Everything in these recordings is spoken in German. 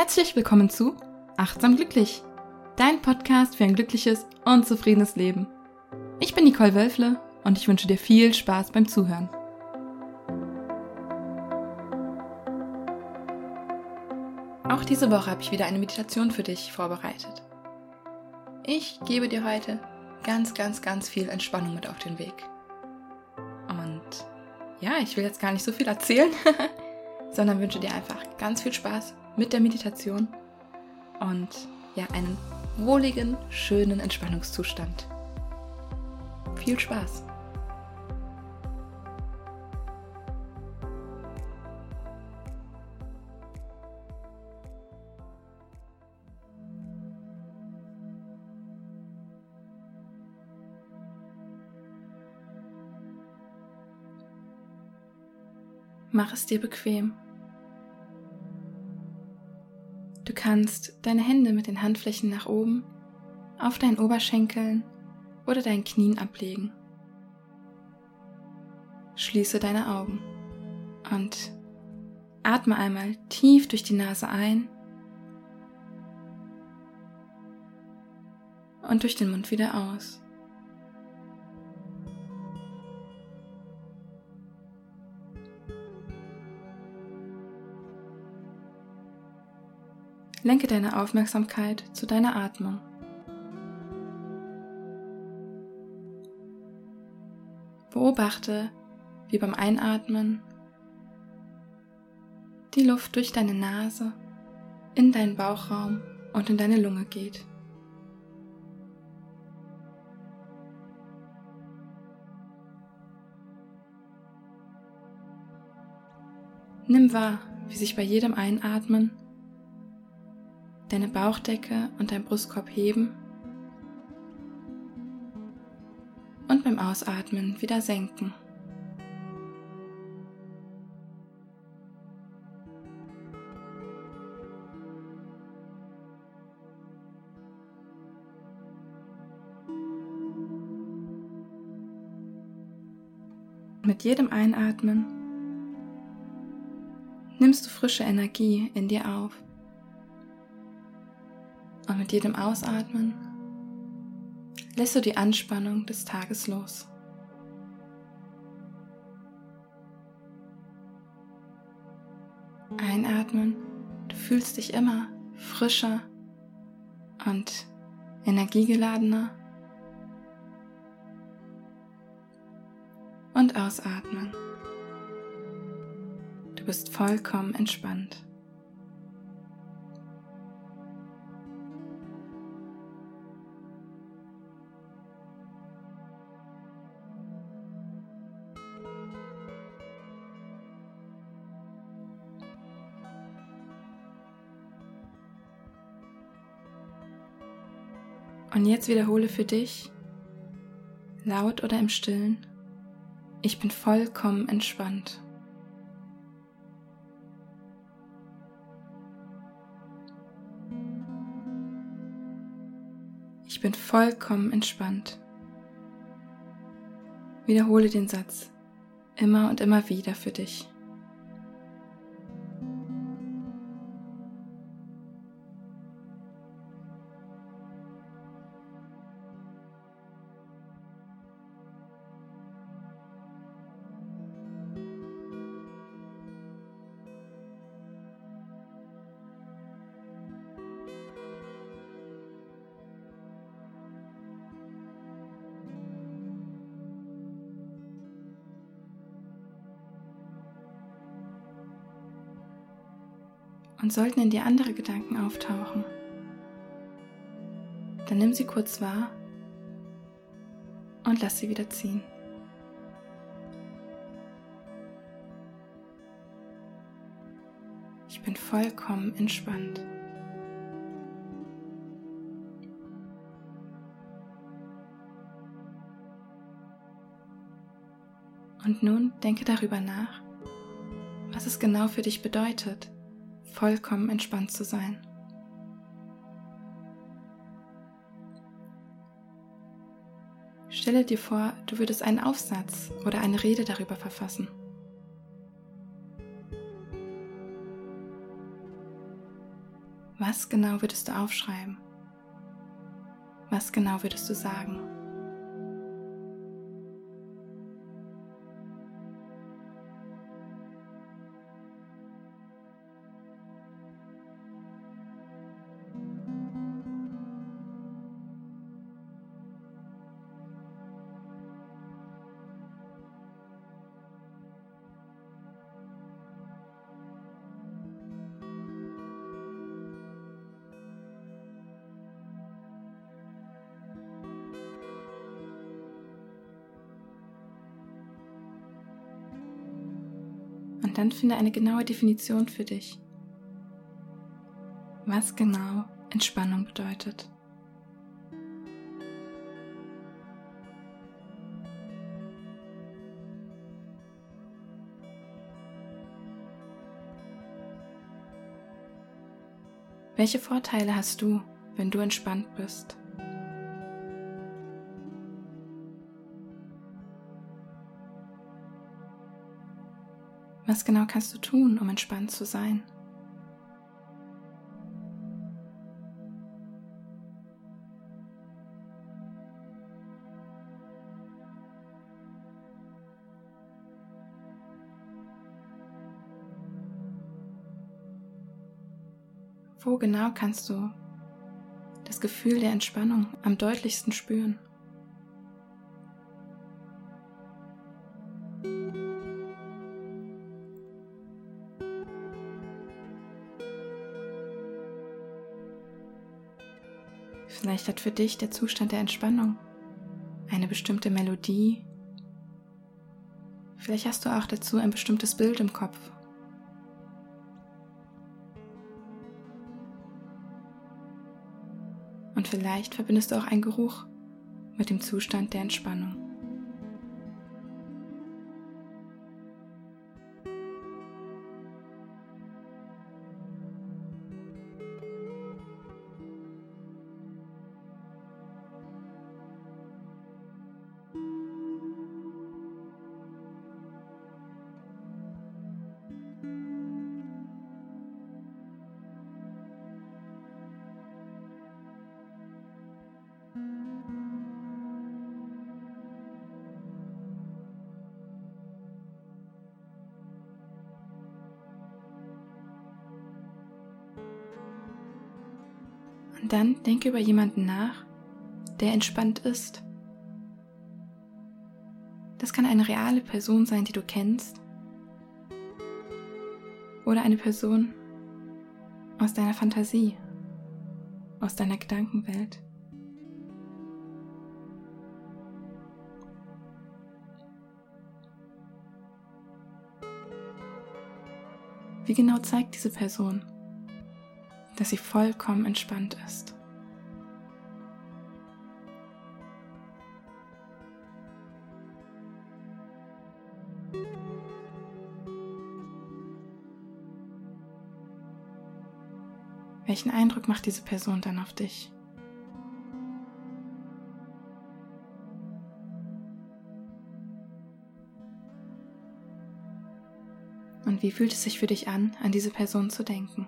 Herzlich willkommen zu Achtsam Glücklich, dein Podcast für ein glückliches und zufriedenes Leben. Ich bin Nicole Wölfle und ich wünsche dir viel Spaß beim Zuhören. Auch diese Woche habe ich wieder eine Meditation für dich vorbereitet. Ich gebe dir heute ganz, ganz, ganz viel Entspannung mit auf den Weg. Und ja, ich will jetzt gar nicht so viel erzählen, sondern wünsche dir einfach ganz viel Spaß mit der Meditation und ja, einen wohligen, schönen Entspannungszustand. Viel Spaß! Mach es dir bequem. Kannst deine Hände mit den Handflächen nach oben auf deinen Oberschenkeln oder deinen Knien ablegen. Schließe deine Augen und atme einmal tief durch die Nase ein und durch den Mund wieder aus. Lenke deine Aufmerksamkeit zu deiner Atmung. Beobachte, wie beim Einatmen die Luft durch deine Nase in deinen Bauchraum und in deine Lunge geht. Nimm wahr, wie sich bei jedem Einatmen deine Bauchdecke und dein Brustkorb heben und beim Ausatmen wieder senken. Mit jedem Einatmen nimmst du frische Energie in dir auf. Und mit jedem Ausatmen lässt du die Anspannung des Tages los. Einatmen, du fühlst dich immer frischer und energiegeladener. Und ausatmen. Du bist vollkommen entspannt. Und jetzt wiederhole für dich, laut oder im stillen, ich bin vollkommen entspannt. Ich bin vollkommen entspannt. Wiederhole den Satz immer und immer wieder für dich. Und sollten in dir andere Gedanken auftauchen, dann nimm sie kurz wahr und lass sie wieder ziehen. Ich bin vollkommen entspannt. Und nun denke darüber nach, was es genau für dich bedeutet, vollkommen entspannt zu sein. Stelle dir vor, du würdest einen Aufsatz oder eine Rede darüber verfassen. Was genau würdest du aufschreiben? Was genau würdest du sagen? Dann finde eine genaue Definition für dich. Was genau Entspannung bedeutet. Welche Vorteile hast du, wenn du entspannt bist? Was genau kannst du tun, um entspannt zu sein? Wo genau kannst du das Gefühl der Entspannung am deutlichsten spüren? Vielleicht hat für dich der Zustand der Entspannung eine bestimmte Melodie. Vielleicht hast du auch dazu ein bestimmtes Bild im Kopf. Und vielleicht verbindest du auch einen Geruch mit dem Zustand der Entspannung. Und dann denke über jemanden nach, der entspannt ist. Das kann eine reale Person sein, die du kennst. Oder eine Person aus deiner Fantasie, aus deiner Gedankenwelt. Wie genau zeigt diese Person, dass sie vollkommen entspannt ist. Welchen Eindruck macht diese Person dann auf dich? Und wie fühlt es sich für dich an, an diese Person zu denken?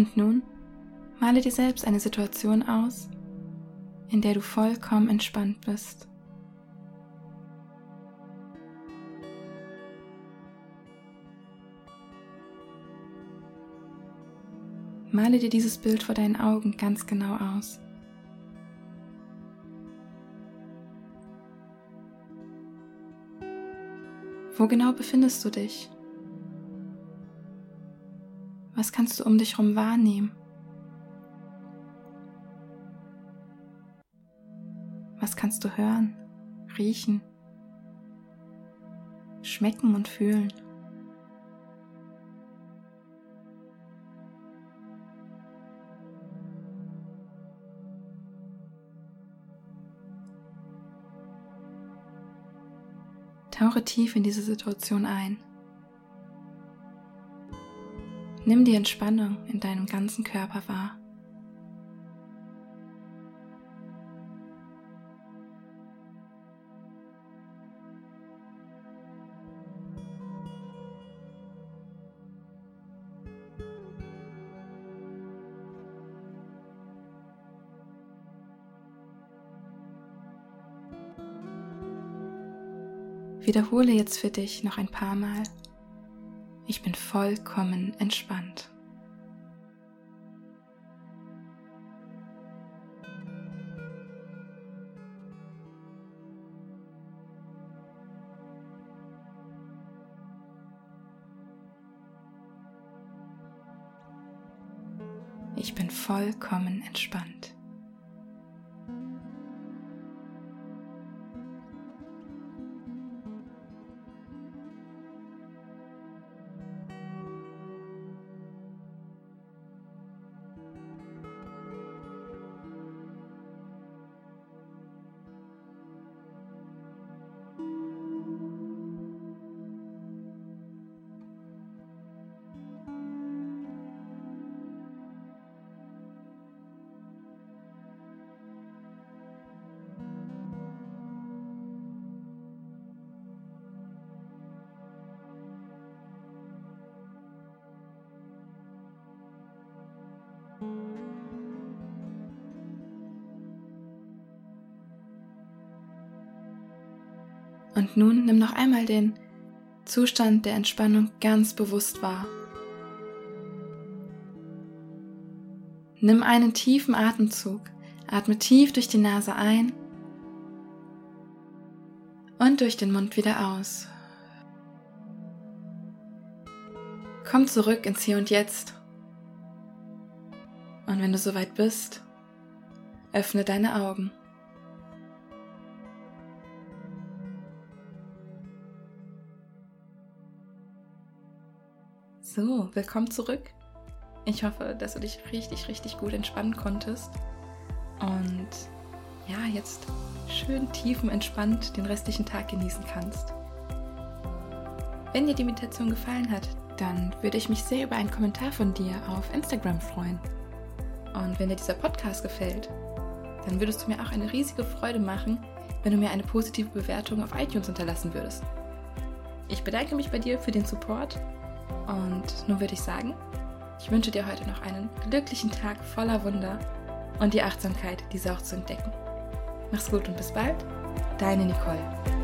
Und nun male dir selbst eine Situation aus, in der du vollkommen entspannt bist. Male dir dieses Bild vor deinen Augen ganz genau aus. Wo genau befindest du dich? Was kannst du um dich herum wahrnehmen? Was kannst du hören, riechen, schmecken und fühlen? Tauche tief in diese Situation ein. Nimm die Entspannung in deinem ganzen Körper wahr. Wiederhole jetzt für dich noch ein paar Mal. Ich bin vollkommen entspannt. Ich bin vollkommen entspannt. Und nun nimm noch einmal den Zustand der Entspannung ganz bewusst wahr. Nimm einen tiefen Atemzug, atme tief durch die Nase ein und durch den Mund wieder aus. Komm zurück ins Hier und Jetzt. Und wenn du soweit bist, öffne deine Augen. So, willkommen zurück. Ich hoffe, dass du dich richtig, richtig gut entspannen konntest. Und ja, jetzt schön tiefenentspannt den restlichen Tag genießen kannst. Wenn dir die Meditation gefallen hat, dann würde ich mich sehr über einen Kommentar von dir auf Instagram freuen. Und wenn dir dieser Podcast gefällt, dann würdest du mir auch eine riesige Freude machen, wenn du mir eine positive Bewertung auf iTunes hinterlassen würdest. Ich bedanke mich bei dir für den Support und nun würde ich sagen, ich wünsche dir heute noch einen glücklichen Tag voller Wunder und die Achtsamkeit, diese auch zu entdecken. Mach's gut und bis bald, deine Nicole.